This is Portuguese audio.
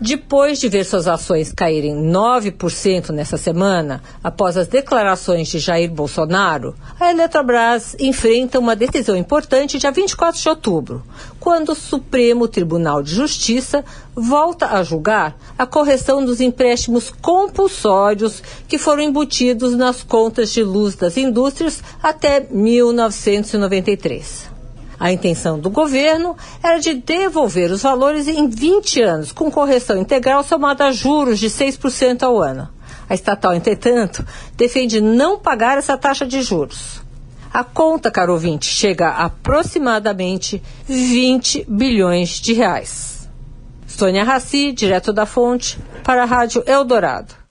Depois de ver suas ações caírem 9% nessa semana, após as declarações de Jair Bolsonaro, a Eletrobras enfrenta uma decisão importante dia 24 de outubro, quando o Supremo Tribunal de Justiça volta a julgar a correção dos empréstimos compulsórios que foram embutidos nas contas de luz das indústrias até 1993. A intenção do governo era de devolver os valores em 20 anos, com correção integral somada a juros de 6% ao ano. A estatal, entretanto, defende não pagar essa taxa de juros. A conta, caro ouvinte, chega a aproximadamente 20 bilhões de reais. Sônia Raci, direto da fonte, para a Rádio Eldorado.